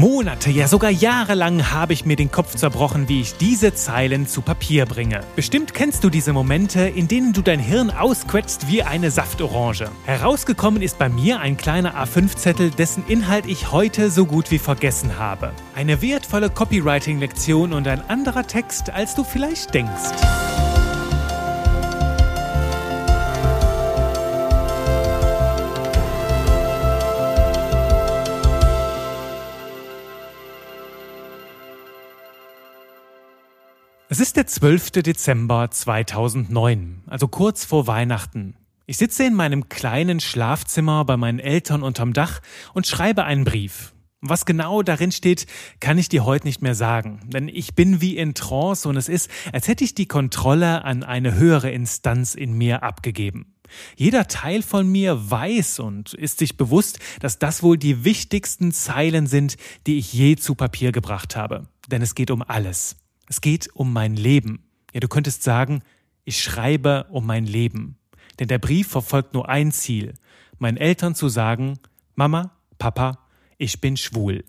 Monate, ja sogar jahrelang habe ich mir den Kopf zerbrochen, wie ich diese Zeilen zu Papier bringe. Bestimmt kennst du diese Momente, in denen du dein Hirn ausquetschst wie eine Saftorange. Herausgekommen ist bei mir ein kleiner A5-Zettel, dessen Inhalt ich heute so gut wie vergessen habe. Eine wertvolle Copywriting-Lektion und ein anderer Text, als du vielleicht denkst. Es ist der 12. Dezember 2009, also kurz vor Weihnachten. Ich sitze in meinem kleinen Schlafzimmer bei meinen Eltern unterm Dach und schreibe einen Brief. Was genau darin steht, kann ich dir heute nicht mehr sagen, denn ich bin wie in Trance und es ist, als hätte ich die Kontrolle an eine höhere Instanz in mir abgegeben. Jeder Teil von mir weiß und ist sich bewusst, dass das wohl die wichtigsten Zeilen sind, die ich je zu Papier gebracht habe. Denn es geht um alles. Es geht um mein Leben. Ja, du könntest sagen, ich schreibe um mein Leben. Denn der Brief verfolgt nur ein Ziel, meinen Eltern zu sagen, Mama, Papa, ich bin schwul.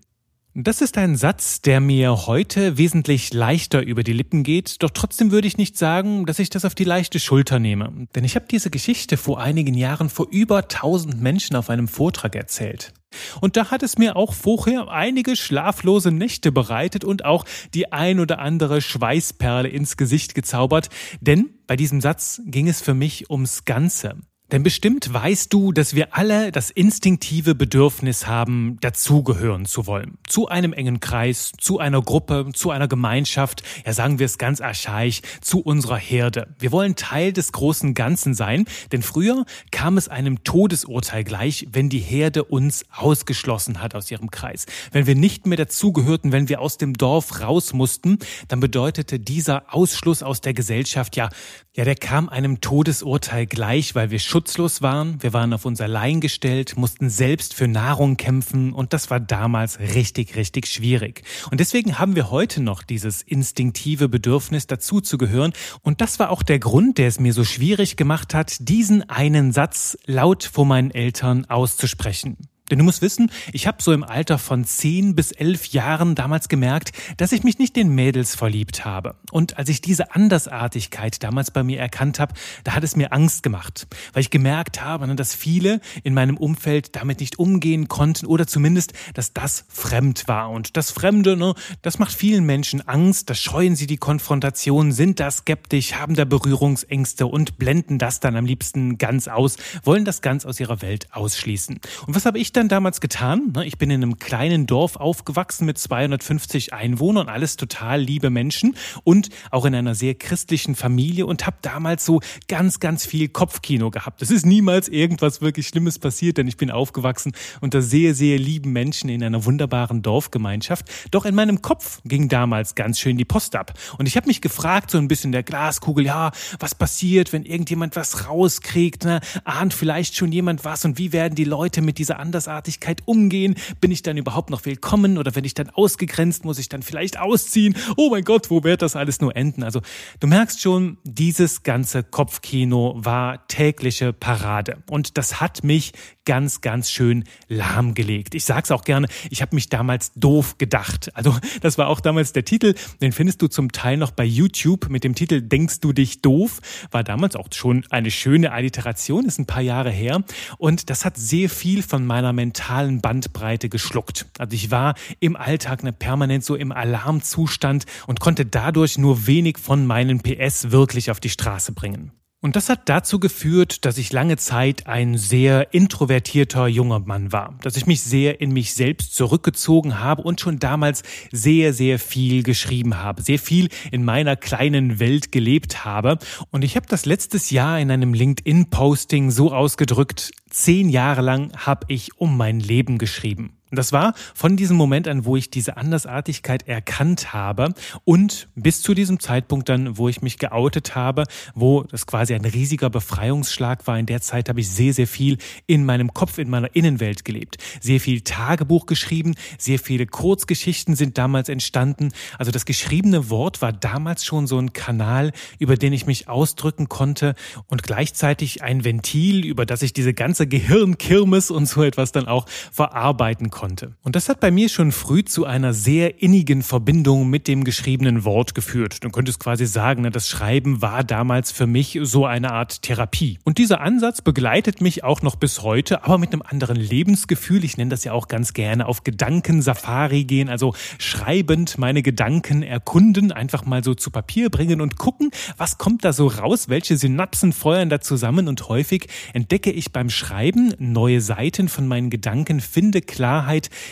Das ist ein Satz, der mir heute wesentlich leichter über die Lippen geht, doch trotzdem würde ich nicht sagen, dass ich das auf die leichte Schulter nehme. Denn ich habe diese Geschichte vor einigen Jahren vor über tausend Menschen auf einem Vortrag erzählt. Und da hat es mir auch vorher einige schlaflose Nächte bereitet und auch die ein oder andere Schweißperle ins Gesicht gezaubert, denn bei diesem Satz ging es für mich ums Ganze. Denn bestimmt weißt du, dass wir alle das instinktive Bedürfnis haben, dazugehören zu wollen. Zu einem engen Kreis, zu einer Gruppe, zu einer Gemeinschaft, ja sagen wir es ganz archaisch, zu unserer Herde. Wir wollen Teil des großen Ganzen sein, denn früher kam es einem Todesurteil gleich, wenn die Herde uns ausgeschlossen hat aus ihrem Kreis. Wenn wir nicht mehr dazugehörten, wenn wir aus dem Dorf raus mussten, dann bedeutete dieser Ausschluss aus der Gesellschaft ja, ja, der kam einem Todesurteil gleich, weil wir schutzlos waren, wir waren auf uns allein gestellt, mussten selbst für Nahrung kämpfen und das war damals richtig, richtig schwierig. Und deswegen haben wir heute noch dieses instinktive Bedürfnis dazuzugehören und das war auch der Grund, der es mir so schwierig gemacht hat, diesen einen Satz laut vor meinen Eltern auszusprechen. Denn du musst wissen, ich habe so im Alter von zehn bis elf Jahren damals gemerkt, dass ich mich nicht den Mädels verliebt habe. Und als ich diese Andersartigkeit damals bei mir erkannt habe, da hat es mir Angst gemacht, weil ich gemerkt habe, ne, dass viele in meinem Umfeld damit nicht umgehen konnten oder zumindest, dass das fremd war. Und das Fremde, ne, das macht vielen Menschen Angst, das scheuen sie die Konfrontation, sind da skeptisch, haben da Berührungsängste und blenden das dann am liebsten ganz aus, wollen das ganz aus ihrer Welt ausschließen. Und was habe ich dann dann damals getan? Ne, ich bin in einem kleinen Dorf aufgewachsen mit 250 Einwohnern, alles total liebe Menschen und auch in einer sehr christlichen Familie und habe damals so ganz, ganz viel Kopfkino gehabt. Es ist niemals irgendwas wirklich Schlimmes passiert, denn ich bin aufgewachsen unter sehr, sehr lieben Menschen in einer wunderbaren Dorfgemeinschaft. Doch in meinem Kopf ging damals ganz schön die Post ab. Und ich habe mich gefragt, so ein bisschen der Glaskugel, ja, was passiert, wenn irgendjemand was rauskriegt? Ne? Ahnt vielleicht schon jemand was und wie werden die Leute mit dieser Andersartigkeit Andersartigkeit umgehen? Bin ich dann überhaupt noch willkommen oder wenn ich dann ausgegrenzt, muss ich dann vielleicht ausziehen? Oh mein Gott, wo wird das alles nur enden? Also du merkst schon, dieses ganze Kopfkino war tägliche Parade und das hat mich ganz, ganz schön lahmgelegt. Ich sag's auch gerne, ich habe mich damals doof gedacht. Also das war auch damals der Titel, den findest du zum Teil noch bei YouTube mit dem Titel Denkst du dich doof? War damals auch schon eine schöne Alliteration, ist ein paar Jahre her und das hat sehr viel von meiner mentalen Bandbreite geschluckt. Also ich war im Alltag ne, permanent so im Alarmzustand und konnte dadurch nur wenig von meinen PS wirklich auf die Straße bringen. Und das hat dazu geführt, dass ich lange Zeit ein sehr introvertierter junger Mann war, dass ich mich sehr in mich selbst zurückgezogen habe und schon damals sehr, sehr viel geschrieben habe, sehr viel in meiner kleinen Welt gelebt habe. Und ich habe das letztes Jahr in einem LinkedIn-Posting so ausgedrückt, zehn Jahre lang habe ich um mein Leben geschrieben. Das war von diesem Moment an, wo ich diese Andersartigkeit erkannt habe und bis zu diesem Zeitpunkt dann, wo ich mich geoutet habe, wo das quasi ein riesiger Befreiungsschlag war. In der Zeit habe ich sehr, sehr viel in meinem Kopf, in meiner Innenwelt gelebt. Sehr viel Tagebuch geschrieben, sehr viele Kurzgeschichten sind damals entstanden. Also das geschriebene Wort war damals schon so ein Kanal, über den ich mich ausdrücken konnte und gleichzeitig ein Ventil, über das ich diese ganze Gehirnkirmes und so etwas dann auch verarbeiten konnte. Und das hat bei mir schon früh zu einer sehr innigen Verbindung mit dem geschriebenen Wort geführt. Du könntest quasi sagen, ne, das Schreiben war damals für mich so eine Art Therapie. Und dieser Ansatz begleitet mich auch noch bis heute, aber mit einem anderen Lebensgefühl. Ich nenne das ja auch ganz gerne auf Gedankensafari gehen, also schreibend meine Gedanken erkunden, einfach mal so zu Papier bringen und gucken, was kommt da so raus, welche Synapsen feuern da zusammen und häufig entdecke ich beim Schreiben neue Seiten von meinen Gedanken, finde Klarheit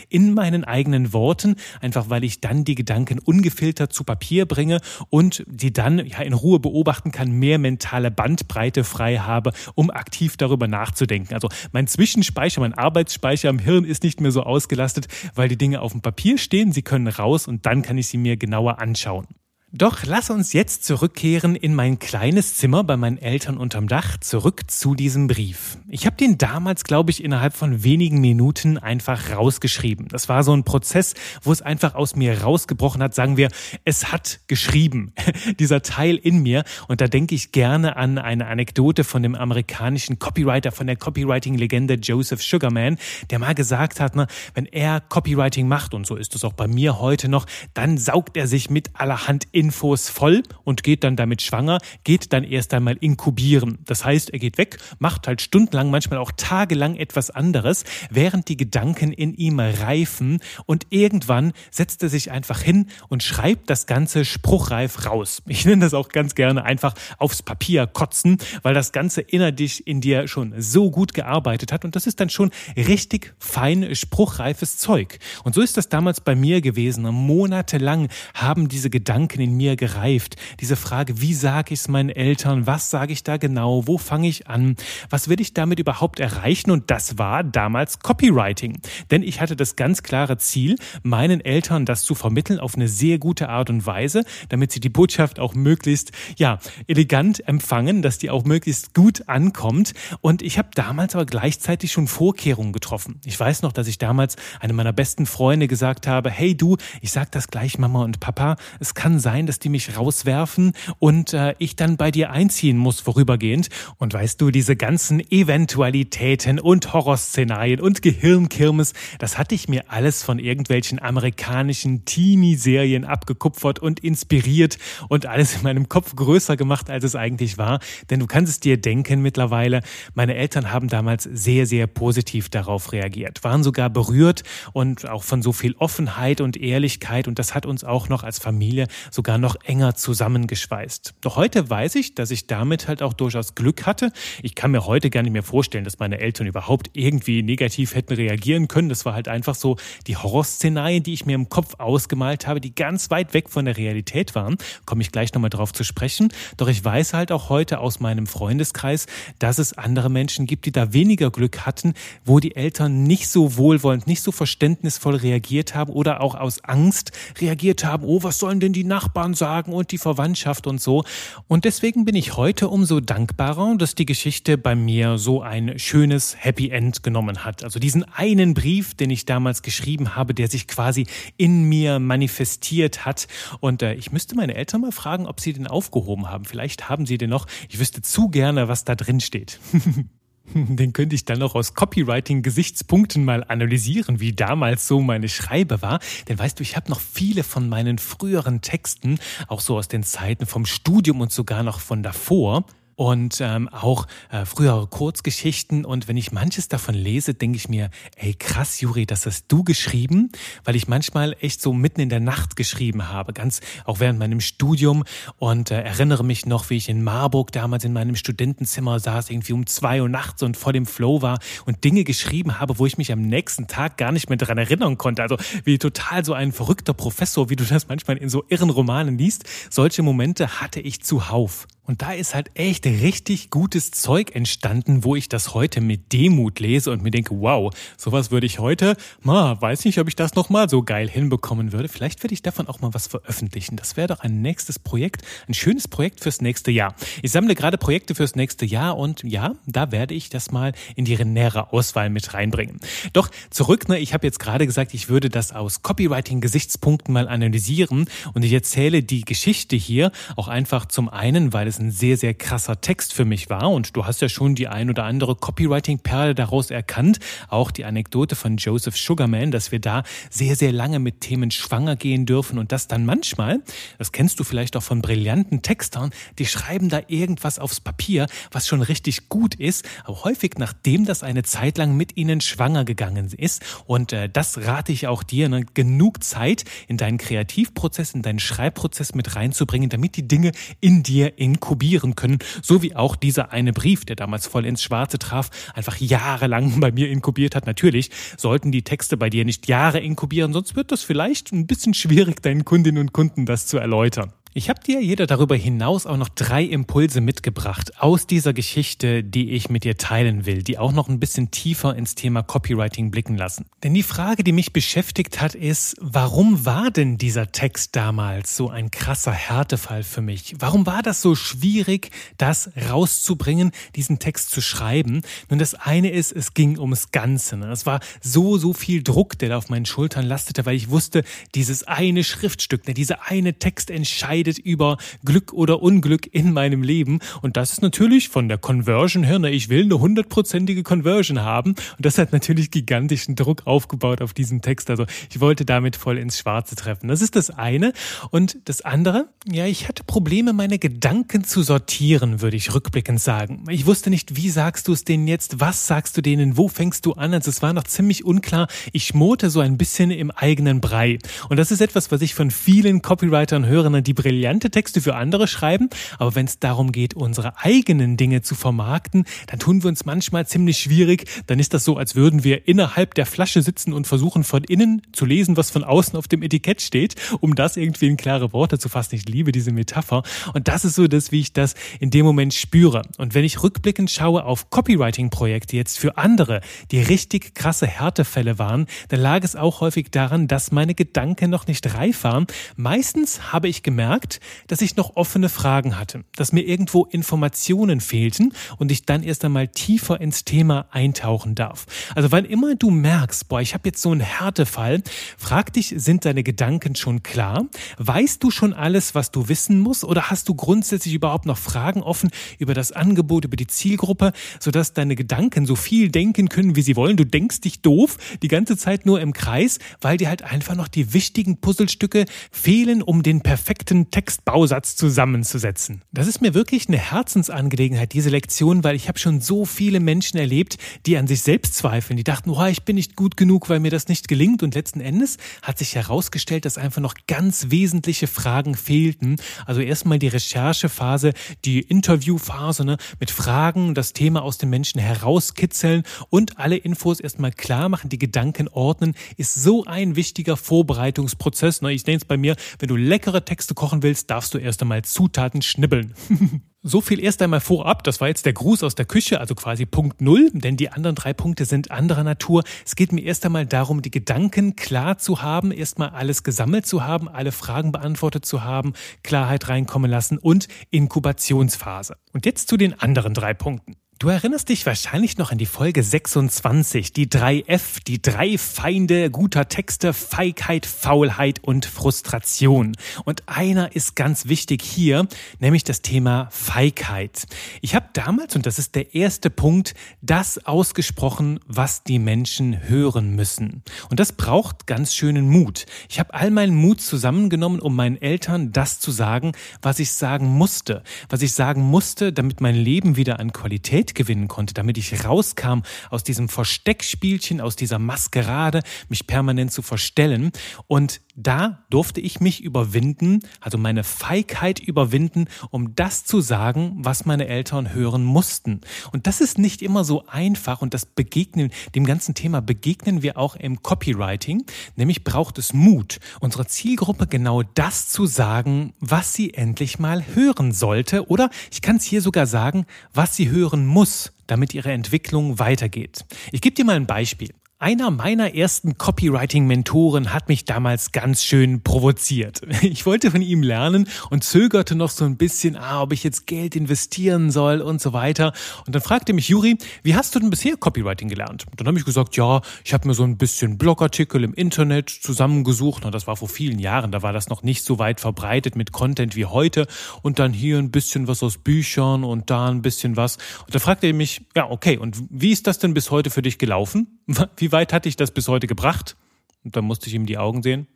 in meinen eigenen Worten, einfach weil ich dann die Gedanken ungefiltert zu Papier bringe und die dann ja in Ruhe beobachten kann, mehr mentale Bandbreite frei habe, um aktiv darüber nachzudenken. Also mein Zwischenspeicher, mein Arbeitsspeicher im Hirn ist nicht mehr so ausgelastet, weil die Dinge auf dem Papier stehen, sie können raus und dann kann ich sie mir genauer anschauen. Doch lass uns jetzt zurückkehren in mein kleines Zimmer bei meinen Eltern unterm Dach, zurück zu diesem Brief. Ich habe den damals, glaube ich, innerhalb von wenigen Minuten einfach rausgeschrieben. Das war so ein Prozess, wo es einfach aus mir rausgebrochen hat, sagen wir, es hat geschrieben, dieser Teil in mir. Und da denke ich gerne an eine Anekdote von dem amerikanischen Copywriter, von der Copywriting-Legende Joseph Sugarman, der mal gesagt hat, ne, wenn er Copywriting macht, und so ist es auch bei mir heute noch, dann saugt er sich mit allerhand Infos voll und geht dann damit schwanger, geht dann erst einmal inkubieren. Das heißt, er geht weg, macht halt stundenlang, manchmal auch tagelang etwas anderes, während die Gedanken in ihm reifen und irgendwann setzt er sich einfach hin und schreibt das Ganze spruchreif raus. Ich nenne das auch ganz gerne einfach aufs Papier kotzen, weil das Ganze innerlich in dir schon so gut gearbeitet hat und das ist dann schon richtig fein spruchreifes Zeug. Und so ist das damals bei mir gewesen. Monatelang haben diese Gedanken in in mir gereift. Diese Frage, wie sage ich es meinen Eltern? Was sage ich da genau? Wo fange ich an? Was will ich damit überhaupt erreichen? Und das war damals Copywriting. Denn ich hatte das ganz klare Ziel, meinen Eltern das zu vermitteln auf eine sehr gute Art und Weise, damit sie die Botschaft auch möglichst, ja, elegant empfangen, dass die auch möglichst gut ankommt. Und ich habe damals aber gleichzeitig schon Vorkehrungen getroffen. Ich weiß noch, dass ich damals einem meiner besten Freunde gesagt habe, hey du, ich sag das gleich Mama und Papa, es kann sein, sein, dass die mich rauswerfen und äh, ich dann bei dir einziehen muss vorübergehend. Und weißt du, diese ganzen Eventualitäten und Horrorszenarien und Gehirnkirmes, das hatte ich mir alles von irgendwelchen amerikanischen Teenie-Serien abgekupfert und inspiriert und alles in meinem Kopf größer gemacht, als es eigentlich war. Denn du kannst es dir denken mittlerweile, meine Eltern haben damals sehr, sehr positiv darauf reagiert, waren sogar berührt und auch von so viel Offenheit und Ehrlichkeit und das hat uns auch noch als Familie sogar sogar noch enger zusammengeschweißt. Doch heute weiß ich, dass ich damit halt auch durchaus Glück hatte. Ich kann mir heute gar nicht mehr vorstellen, dass meine Eltern überhaupt irgendwie negativ hätten reagieren können. Das war halt einfach so die Horrorszenarien, die ich mir im Kopf ausgemalt habe, die ganz weit weg von der Realität waren. Komme ich gleich nochmal drauf zu sprechen. Doch ich weiß halt auch heute aus meinem Freundeskreis, dass es andere Menschen gibt, die da weniger Glück hatten, wo die Eltern nicht so wohlwollend, nicht so verständnisvoll reagiert haben oder auch aus Angst reagiert haben. Oh, was sollen denn die Nachbarn Nachbarn sagen und die Verwandtschaft und so. Und deswegen bin ich heute umso dankbarer, dass die Geschichte bei mir so ein schönes Happy End genommen hat. Also diesen einen Brief, den ich damals geschrieben habe, der sich quasi in mir manifestiert hat. Und äh, ich müsste meine Eltern mal fragen, ob sie den aufgehoben haben. Vielleicht haben sie den noch. Ich wüsste zu gerne, was da drin steht. Den könnte ich dann noch aus Copywriting-Gesichtspunkten mal analysieren, wie damals so meine Schreibe war. Denn weißt du, ich habe noch viele von meinen früheren Texten, auch so aus den Zeiten vom Studium und sogar noch von davor, und ähm, auch äh, frühere Kurzgeschichten. Und wenn ich manches davon lese, denke ich mir, ey krass, Juri, das hast du geschrieben, weil ich manchmal echt so mitten in der Nacht geschrieben habe, ganz auch während meinem Studium und äh, erinnere mich noch, wie ich in Marburg damals in meinem Studentenzimmer saß, irgendwie um zwei Uhr nachts und vor dem Flow war und Dinge geschrieben habe, wo ich mich am nächsten Tag gar nicht mehr dran erinnern konnte. Also wie total so ein verrückter Professor, wie du das manchmal in so irren Romanen liest. Solche Momente hatte ich zuhauf. Und da ist halt echt richtig gutes Zeug entstanden, wo ich das heute mit Demut lese und mir denke, wow, sowas würde ich heute, ma, weiß nicht, ob ich das nochmal so geil hinbekommen würde. Vielleicht werde ich davon auch mal was veröffentlichen. Das wäre doch ein nächstes Projekt, ein schönes Projekt fürs nächste Jahr. Ich sammle gerade Projekte fürs nächste Jahr und ja, da werde ich das mal in die nähere Auswahl mit reinbringen. Doch zurück, ne, ich habe jetzt gerade gesagt, ich würde das aus Copywriting-Gesichtspunkten mal analysieren und ich erzähle die Geschichte hier auch einfach zum einen, weil es ein sehr, sehr krasser Text für mich war. Und du hast ja schon die ein oder andere Copywriting-Perle daraus erkannt. Auch die Anekdote von Joseph Sugarman, dass wir da sehr, sehr lange mit Themen schwanger gehen dürfen und das dann manchmal, das kennst du vielleicht auch von brillanten Textern, die schreiben da irgendwas aufs Papier, was schon richtig gut ist, aber häufig nachdem das eine Zeit lang mit ihnen schwanger gegangen ist. Und äh, das rate ich auch dir, ne? genug Zeit in deinen Kreativprozess, in deinen Schreibprozess mit reinzubringen, damit die Dinge in dir inkubieren inkubieren können, so wie auch dieser eine Brief, der damals voll ins Schwarze traf, einfach jahrelang bei mir inkubiert hat. Natürlich sollten die Texte bei dir nicht Jahre inkubieren, sonst wird das vielleicht ein bisschen schwierig, deinen Kundinnen und Kunden das zu erläutern. Ich habe dir jeder darüber hinaus auch noch drei Impulse mitgebracht aus dieser Geschichte, die ich mit dir teilen will, die auch noch ein bisschen tiefer ins Thema Copywriting blicken lassen. Denn die Frage, die mich beschäftigt hat, ist, warum war denn dieser Text damals so ein krasser Härtefall für mich? Warum war das so schwierig, das rauszubringen, diesen Text zu schreiben? Nun, das eine ist, es ging ums Ganze. Ne? Es war so, so viel Druck, der da auf meinen Schultern lastete, weil ich wusste, dieses eine Schriftstück, ne, dieser eine Text entscheidet über Glück oder Unglück in meinem Leben. Und das ist natürlich von der Conversion her, ne, ich will eine hundertprozentige Conversion haben. Und das hat natürlich gigantischen Druck aufgebaut auf diesen Text. Also ich wollte damit voll ins Schwarze treffen. Das ist das eine. Und das andere, ja, ich hatte Probleme, meine Gedanken zu sortieren, würde ich rückblickend sagen. Ich wusste nicht, wie sagst du es denen jetzt? Was sagst du denen? Wo fängst du an? Also es war noch ziemlich unklar. Ich schmorte so ein bisschen im eigenen Brei. Und das ist etwas, was ich von vielen Copywritern höre, die brillante Texte für andere schreiben, aber wenn es darum geht, unsere eigenen Dinge zu vermarkten, dann tun wir uns manchmal ziemlich schwierig. Dann ist das so, als würden wir innerhalb der Flasche sitzen und versuchen von innen zu lesen, was von außen auf dem Etikett steht, um das irgendwie in klare Worte zu fassen. Ich liebe diese Metapher. Und das ist so das, wie ich das in dem Moment spüre. Und wenn ich rückblickend schaue auf Copywriting-Projekte jetzt für andere, die richtig krasse Härtefälle waren, dann lag es auch häufig daran, dass meine Gedanken noch nicht reif waren. Meistens habe ich gemerkt, gemerkt, dass ich noch offene Fragen hatte, dass mir irgendwo Informationen fehlten und ich dann erst einmal tiefer ins Thema eintauchen darf. Also wann immer du merkst, boah, ich habe jetzt so einen Härtefall, frag dich, sind deine Gedanken schon klar? Weißt du schon alles, was du wissen musst oder hast du grundsätzlich überhaupt noch Fragen offen über das Angebot, über die Zielgruppe, sodass deine Gedanken so viel denken können, wie sie wollen? Du denkst dich doof die ganze Zeit nur im Kreis, weil dir halt einfach noch die wichtigen Puzzlestücke fehlen, um den perfekten Textbausatz zusammenzusetzen. Das ist mir wirklich eine Herzensangelegenheit, diese Lektion, weil ich habe schon so viele Menschen erlebt, die an sich selbst zweifeln, die dachten, oh, ich bin nicht gut genug, weil mir das nicht gelingt. Und letzten Endes hat sich herausgestellt, dass einfach noch ganz wesentliche Fragen fehlten. Also erstmal die Recherchephase, die Interviewphase ne, mit Fragen, das Thema aus den Menschen herauskitzeln und alle Infos erstmal klar machen, die Gedanken ordnen, ist so ein wichtiger Vorbereitungsprozess. Ne. Ich nenne es bei mir, wenn du leckere Texte kochen kochen willst, darfst du erst einmal Zutaten schnibbeln. So viel erst einmal vorab. Das war jetzt der Gruß aus der Küche, also quasi Punkt Null, denn die anderen drei Punkte sind anderer Natur. Es geht mir erst einmal darum, die Gedanken klar zu haben, erstmal alles gesammelt zu haben, alle Fragen beantwortet zu haben, Klarheit reinkommen lassen und Inkubationsphase. Und jetzt zu den anderen drei Punkten. Du erinnerst dich wahrscheinlich noch an die Folge 26, die drei F, die drei Feinde guter Texte, Feigheit, Faulheit und Frustration. Und einer ist ganz wichtig hier, nämlich das Thema Feigheit. Ich habe damals, und das ist der erste Punkt, das ausgesprochen, was die Menschen hören müssen. Und das braucht ganz schönen Mut. Ich habe all meinen Mut zusammengenommen, um meinen Eltern das zu sagen, was ich sagen musste. Was ich sagen musste, damit mein Leben wieder an Qualität Geld gewinnen konnte, damit ich rauskam aus diesem Versteckspielchen, aus dieser Maskerade, mich permanent zu verstellen. Und da durfte ich mich überwinden, also meine Feigheit überwinden, um das zu sagen, was meine Eltern hören mussten. Und das ist nicht immer so einfach und das begegnen, dem ganzen Thema begegnen wir auch im Copywriting, nämlich braucht es Mut, unserer Zielgruppe genau das zu sagen, was sie endlich mal hören sollte oder ich kann es hier sogar sagen, was sie hören muss, damit ihre Entwicklung weitergeht. Ich gebe dir mal ein Beispiel. Einer meiner ersten Copywriting-Mentoren hat mich damals ganz schön provoziert. Ich wollte von ihm lernen und zögerte noch so ein bisschen, ah, ob ich jetzt Geld investieren soll und so weiter. Und dann fragte mich Juri, wie hast du denn bisher Copywriting gelernt? Und dann habe ich gesagt, ja, ich habe mir so ein bisschen Blogartikel im Internet zusammengesucht. Und das war vor vielen Jahren, da war das noch nicht so weit verbreitet mit Content wie heute. Und dann hier ein bisschen was aus Büchern und da ein bisschen was. Und da fragte er mich, ja, okay, und wie ist das denn bis heute für dich gelaufen? Wie wie weit hatte ich das bis heute gebracht? Und dann musste ich ihm die Augen sehen.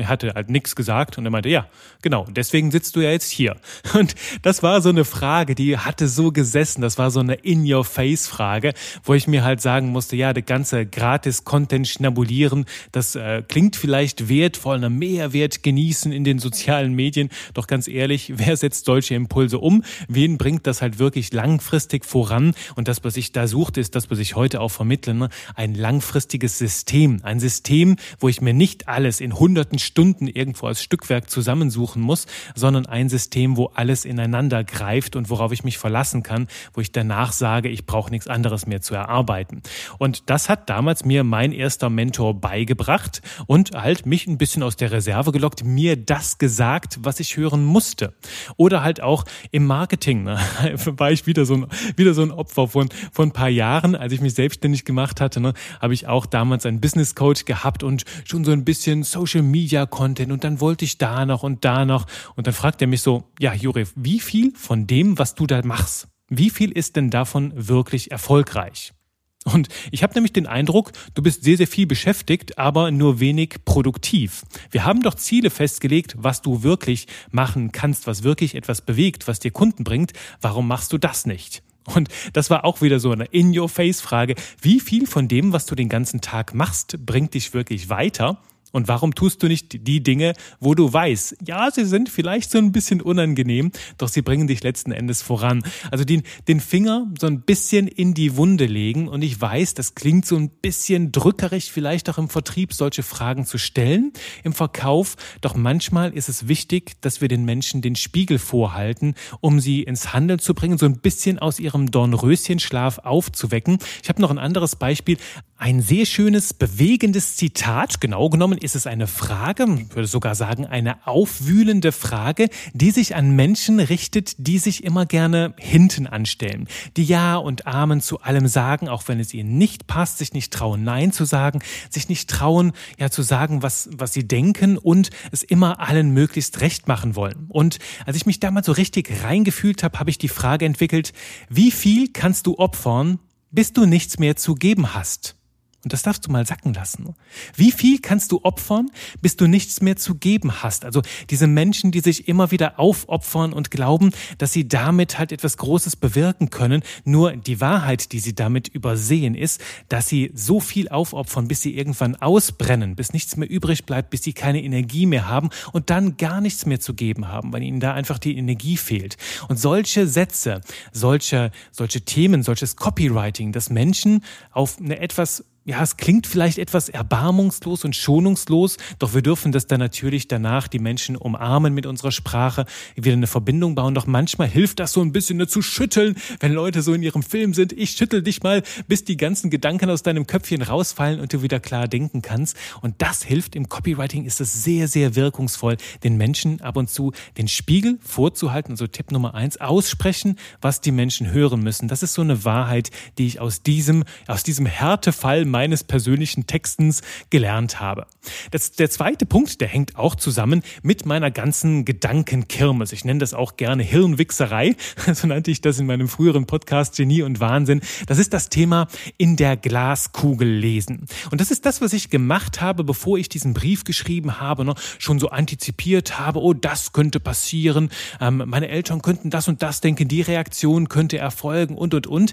Er hatte halt nichts gesagt und er meinte, ja, genau, deswegen sitzt du ja jetzt hier. Und das war so eine Frage, die hatte so gesessen, das war so eine In-Your-Face-Frage, wo ich mir halt sagen musste, ja, der ganze Gratis-Content schnabulieren, das äh, klingt vielleicht wertvoll, einen Mehrwert genießen in den sozialen Medien, doch ganz ehrlich, wer setzt solche Impulse um? Wen bringt das halt wirklich langfristig voran? Und das, was ich da suchte, ist das, was ich heute auch vermittle, ne? ein langfristiges System, ein System, wo ich mir nicht alles in hunderten Stunden irgendwo als Stückwerk zusammensuchen muss, sondern ein System, wo alles ineinander greift und worauf ich mich verlassen kann, wo ich danach sage, ich brauche nichts anderes mehr zu erarbeiten. Und das hat damals mir mein erster Mentor beigebracht und halt mich ein bisschen aus der Reserve gelockt, mir das gesagt, was ich hören musste. Oder halt auch im Marketing. Ne? War ich wieder so ein, wieder so ein Opfer von, von ein paar Jahren, als ich mich selbstständig gemacht hatte, ne, habe ich auch damals einen Business Coach gehabt und schon so ein bisschen Social Media Media-Content und dann wollte ich da noch und da noch. Und dann fragt er mich so, ja, Jure, wie viel von dem, was du da machst, wie viel ist denn davon wirklich erfolgreich? Und ich habe nämlich den Eindruck, du bist sehr, sehr viel beschäftigt, aber nur wenig produktiv. Wir haben doch Ziele festgelegt, was du wirklich machen kannst, was wirklich etwas bewegt, was dir Kunden bringt. Warum machst du das nicht? Und das war auch wieder so eine In-Your-Face-Frage. Wie viel von dem, was du den ganzen Tag machst, bringt dich wirklich weiter? Und warum tust du nicht die Dinge, wo du weißt, ja, sie sind vielleicht so ein bisschen unangenehm, doch sie bringen dich letzten Endes voran. Also den, den Finger so ein bisschen in die Wunde legen. Und ich weiß, das klingt so ein bisschen drückerig, vielleicht auch im Vertrieb solche Fragen zu stellen, im Verkauf. Doch manchmal ist es wichtig, dass wir den Menschen den Spiegel vorhalten, um sie ins Handeln zu bringen, so ein bisschen aus ihrem Dornröschenschlaf aufzuwecken. Ich habe noch ein anderes Beispiel. Ein sehr schönes, bewegendes Zitat, genau genommen ist es eine Frage, ich würde sogar sagen eine aufwühlende Frage, die sich an Menschen richtet, die sich immer gerne hinten anstellen, die Ja und Amen zu allem sagen, auch wenn es ihnen nicht passt, sich nicht trauen, Nein zu sagen, sich nicht trauen, ja zu sagen, was, was sie denken und es immer allen möglichst recht machen wollen. Und als ich mich damals so richtig reingefühlt habe, habe ich die Frage entwickelt, wie viel kannst du opfern, bis du nichts mehr zu geben hast? Und das darfst du mal sacken lassen. Wie viel kannst du opfern, bis du nichts mehr zu geben hast? Also diese Menschen, die sich immer wieder aufopfern und glauben, dass sie damit halt etwas Großes bewirken können. Nur die Wahrheit, die sie damit übersehen, ist, dass sie so viel aufopfern, bis sie irgendwann ausbrennen, bis nichts mehr übrig bleibt, bis sie keine Energie mehr haben und dann gar nichts mehr zu geben haben, weil ihnen da einfach die Energie fehlt. Und solche Sätze, solche, solche Themen, solches Copywriting, dass Menschen auf eine etwas ja, es klingt vielleicht etwas erbarmungslos und schonungslos, doch wir dürfen das dann natürlich danach die Menschen umarmen mit unserer Sprache, wieder eine Verbindung bauen. Doch manchmal hilft das so ein bisschen ne, zu schütteln, wenn Leute so in ihrem Film sind. Ich schüttel dich mal, bis die ganzen Gedanken aus deinem Köpfchen rausfallen und du wieder klar denken kannst. Und das hilft im Copywriting, ist es sehr, sehr wirkungsvoll, den Menschen ab und zu den Spiegel vorzuhalten. Also Tipp Nummer eins, aussprechen, was die Menschen hören müssen. Das ist so eine Wahrheit, die ich aus diesem, aus diesem Härtefall meines persönlichen Textens gelernt habe. Das, der zweite Punkt, der hängt auch zusammen mit meiner ganzen Gedankenkirmes. Ich nenne das auch gerne Hirnwichserei. So nannte ich das in meinem früheren Podcast Genie und Wahnsinn. Das ist das Thema in der Glaskugel lesen. Und das ist das, was ich gemacht habe, bevor ich diesen Brief geschrieben habe, ne? schon so antizipiert habe, oh, das könnte passieren, ähm, meine Eltern könnten das und das denken, die Reaktion könnte erfolgen und, und, und.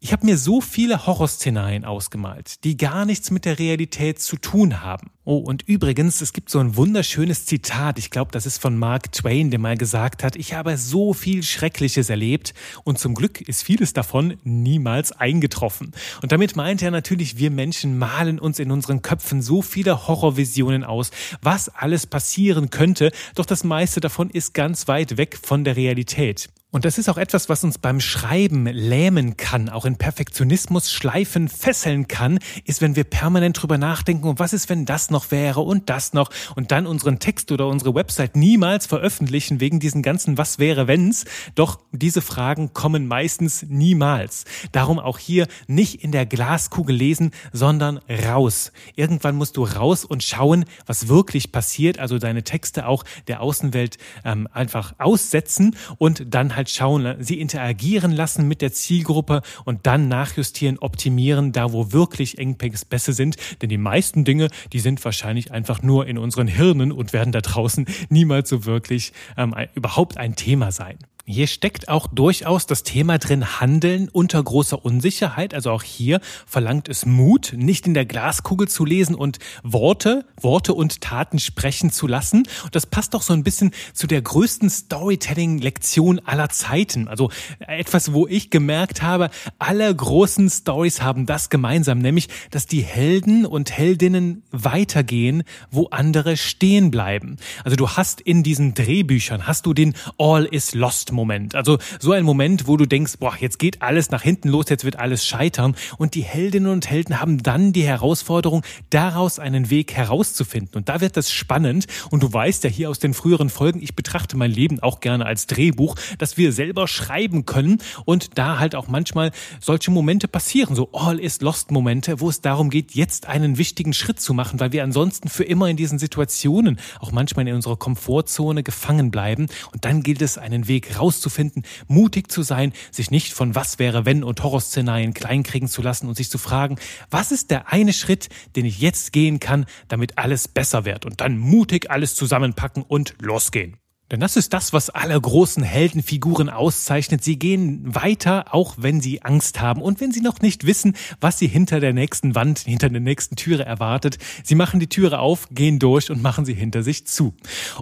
Ich habe mir so viele Horrorszenarien ausgemalt, die gar nichts mit der Realität zu tun haben. Oh, und übrigens, es gibt so ein wunderschönes Zitat, ich glaube, das ist von Mark Twain, der mal gesagt hat, ich habe so viel Schreckliches erlebt und zum Glück ist vieles davon niemals eingetroffen. Und damit meint er natürlich, wir Menschen malen uns in unseren Köpfen so viele Horrorvisionen aus, was alles passieren könnte, doch das meiste davon ist ganz weit weg von der Realität. Und das ist auch etwas, was uns beim Schreiben lähmen kann, auch in Perfektionismus schleifen, fesseln kann, ist, wenn wir permanent drüber nachdenken, und was ist, wenn das noch wäre und das noch und dann unseren Text oder unsere Website niemals veröffentlichen wegen diesen ganzen Was wäre wenns. Doch diese Fragen kommen meistens niemals. Darum auch hier nicht in der Glaskugel lesen, sondern raus. Irgendwann musst du raus und schauen, was wirklich passiert, also deine Texte auch der Außenwelt ähm, einfach aussetzen und dann halt schauen, sie interagieren lassen mit der Zielgruppe und dann nachjustieren, optimieren, da wo wirklich Engpässe sind. Denn die meisten Dinge, die sind wahrscheinlich einfach nur in unseren Hirnen und werden da draußen niemals so wirklich ähm, überhaupt ein Thema sein. Hier steckt auch durchaus das Thema drin, Handeln unter großer Unsicherheit. Also auch hier verlangt es Mut, nicht in der Glaskugel zu lesen und Worte, Worte und Taten sprechen zu lassen. Und das passt auch so ein bisschen zu der größten Storytelling-Lektion aller Zeiten. Also etwas, wo ich gemerkt habe, alle großen Stories haben das gemeinsam, nämlich, dass die Helden und Heldinnen weitergehen, wo andere stehen bleiben. Also du hast in diesen Drehbüchern, hast du den All is Lost Moment. Also so ein Moment, wo du denkst, boah, jetzt geht alles nach hinten los, jetzt wird alles scheitern. Und die Heldinnen und Helden haben dann die Herausforderung, daraus einen Weg herauszufinden. Und da wird das spannend. Und du weißt ja hier aus den früheren Folgen, ich betrachte mein Leben auch gerne als Drehbuch, dass wir selber schreiben können und da halt auch manchmal solche Momente passieren, so All is Lost Momente, wo es darum geht, jetzt einen wichtigen Schritt zu machen, weil wir ansonsten für immer in diesen Situationen, auch manchmal in unserer Komfortzone gefangen bleiben. Und dann gilt es, einen Weg raus herauszufinden, mutig zu sein, sich nicht von was wäre wenn und Horrorszenarien kleinkriegen zu lassen und sich zu fragen, was ist der eine Schritt, den ich jetzt gehen kann, damit alles besser wird und dann mutig alles zusammenpacken und losgehen. Denn das ist das, was alle großen Heldenfiguren auszeichnet. Sie gehen weiter, auch wenn sie Angst haben und wenn sie noch nicht wissen, was sie hinter der nächsten Wand, hinter der nächsten Türe erwartet. Sie machen die Türe auf, gehen durch und machen sie hinter sich zu.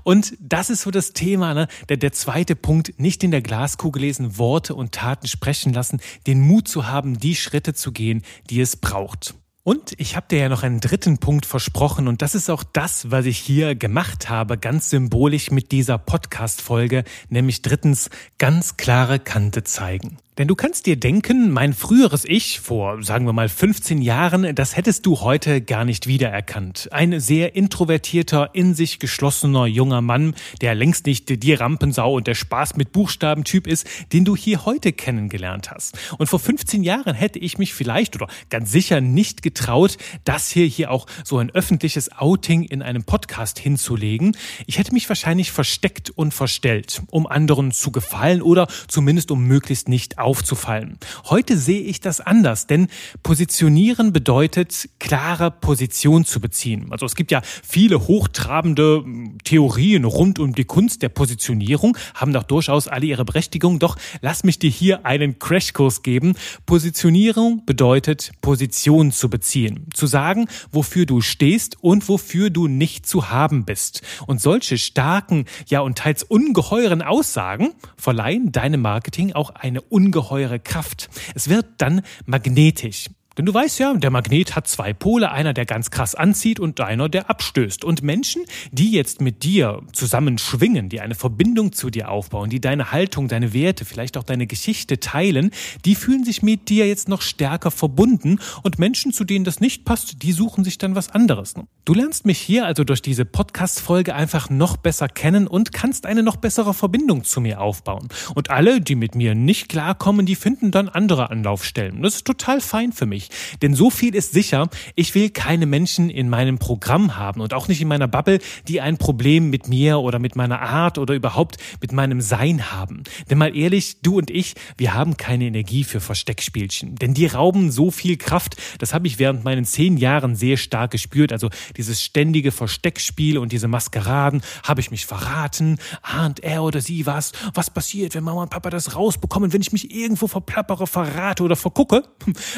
Und das ist so das Thema, ne? der, der zweite Punkt, nicht in der Glaskugel lesen, Worte und Taten sprechen lassen, den Mut zu haben, die Schritte zu gehen, die es braucht. Und ich habe dir ja noch einen dritten Punkt versprochen und das ist auch das, was ich hier gemacht habe, ganz symbolisch mit dieser Podcast-Folge, nämlich drittens ganz klare Kante zeigen. Denn du kannst dir denken, mein früheres Ich vor, sagen wir mal, 15 Jahren, das hättest du heute gar nicht wiedererkannt. Ein sehr introvertierter, in sich geschlossener junger Mann, der längst nicht die Rampensau und der Spaß mit Buchstaben-Typ ist, den du hier heute kennengelernt hast. Und vor 15 Jahren hätte ich mich vielleicht oder ganz sicher nicht getraut, das hier hier auch so ein öffentliches Outing in einem Podcast hinzulegen. Ich hätte mich wahrscheinlich versteckt und verstellt, um anderen zu gefallen oder zumindest um möglichst nicht aufzufallen. Heute sehe ich das anders, denn positionieren bedeutet, klare Position zu beziehen. Also es gibt ja viele hochtrabende hm, Theorien rund um die Kunst der Positionierung, haben doch durchaus alle ihre Berechtigung, doch lass mich dir hier einen Crashkurs geben. Positionierung bedeutet, Position zu beziehen. Zu sagen, wofür du stehst und wofür du nicht zu haben bist. Und solche starken, ja und teils ungeheuren Aussagen verleihen deinem Marketing auch eine ungeheure ungeheure Kraft. Es wird dann magnetisch. Denn du weißt ja, der Magnet hat zwei Pole, einer, der ganz krass anzieht und einer, der abstößt. Und Menschen, die jetzt mit dir zusammen schwingen, die eine Verbindung zu dir aufbauen, die deine Haltung, deine Werte, vielleicht auch deine Geschichte teilen, die fühlen sich mit dir jetzt noch stärker verbunden. Und Menschen, zu denen das nicht passt, die suchen sich dann was anderes. Du lernst mich hier also durch diese Podcast-Folge einfach noch besser kennen und kannst eine noch bessere Verbindung zu mir aufbauen. Und alle, die mit mir nicht klarkommen, die finden dann andere Anlaufstellen. Das ist total fein für mich. Nicht. Denn so viel ist sicher, ich will keine Menschen in meinem Programm haben und auch nicht in meiner Bubble, die ein Problem mit mir oder mit meiner Art oder überhaupt mit meinem Sein haben. Denn mal ehrlich, du und ich, wir haben keine Energie für Versteckspielchen. Denn die rauben so viel Kraft. Das habe ich während meinen zehn Jahren sehr stark gespürt. Also dieses ständige Versteckspiel und diese Maskeraden. Habe ich mich verraten? Ahnt er oder sie was? Was passiert, wenn Mama und Papa das rausbekommen, wenn ich mich irgendwo verplappere, verrate oder vergucke?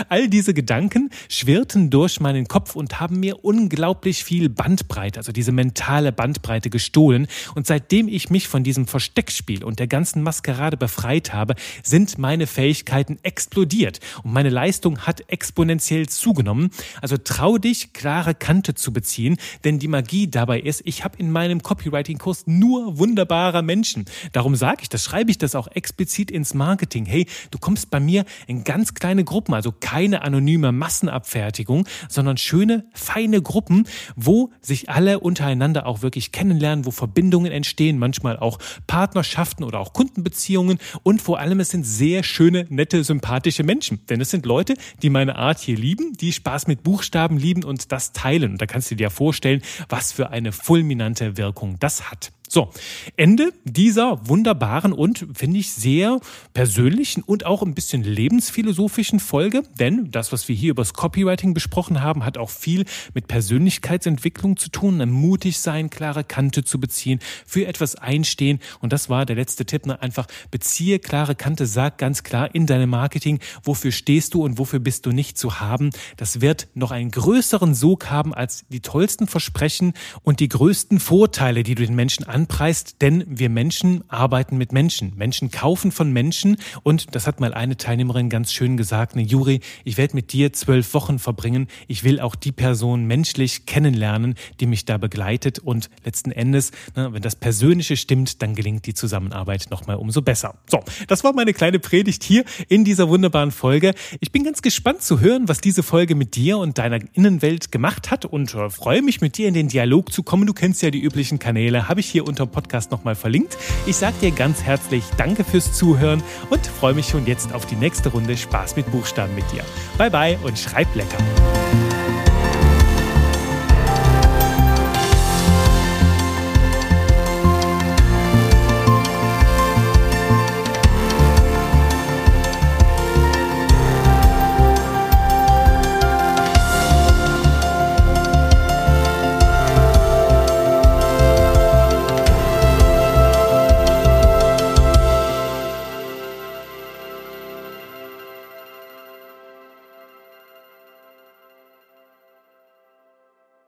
All diese Gedanken schwirrten durch meinen Kopf und haben mir unglaublich viel Bandbreite, also diese mentale Bandbreite gestohlen. Und seitdem ich mich von diesem Versteckspiel und der ganzen Maskerade befreit habe, sind meine Fähigkeiten explodiert und meine Leistung hat exponentiell zugenommen. Also trau dich, klare Kante zu beziehen, denn die Magie dabei ist, ich habe in meinem Copywriting-Kurs nur wunderbare Menschen. Darum sage ich das, schreibe ich das auch explizit ins Marketing. Hey, du kommst bei mir in ganz kleine Gruppen, also keine anonyme Massenabfertigung, sondern schöne, feine Gruppen, wo sich alle untereinander auch wirklich kennenlernen, wo Verbindungen entstehen, manchmal auch Partnerschaften oder auch Kundenbeziehungen und vor allem es sind sehr schöne, nette, sympathische Menschen. Denn es sind Leute, die meine Art hier lieben, die Spaß mit Buchstaben lieben und das teilen. Und da kannst du dir vorstellen, was für eine fulminante Wirkung das hat. So, Ende dieser wunderbaren und, finde ich, sehr persönlichen und auch ein bisschen lebensphilosophischen Folge. Denn das, was wir hier über das Copywriting besprochen haben, hat auch viel mit Persönlichkeitsentwicklung zu tun. Mutig sein, klare Kante zu beziehen, für etwas einstehen. Und das war der letzte Tipp. Ne? Einfach beziehe klare Kante, sag ganz klar in deinem Marketing, wofür stehst du und wofür bist du nicht zu haben. Das wird noch einen größeren Sog haben als die tollsten Versprechen und die größten Vorteile, die du den Menschen anpreist, denn wir Menschen arbeiten mit Menschen. Menschen kaufen von Menschen und das hat mal eine Teilnehmerin ganz schön gesagt, ne Juri, ich werde mit dir zwölf Wochen verbringen. Ich will auch die Person menschlich kennenlernen, die mich da begleitet und letzten Endes, ne, wenn das Persönliche stimmt, dann gelingt die Zusammenarbeit nochmal umso besser. So, das war meine kleine Predigt hier in dieser wunderbaren Folge. Ich bin ganz gespannt zu hören, was diese Folge mit dir und deiner Innenwelt gemacht hat und äh, freue mich mit dir in den Dialog zu kommen. Du kennst ja die üblichen Kanäle, habe ich hier unter Podcast nochmal verlinkt. Ich sage dir ganz herzlich Danke fürs Zuhören und freue mich schon jetzt auf die nächste Runde Spaß mit Buchstaben mit dir. Bye bye und schreib lecker.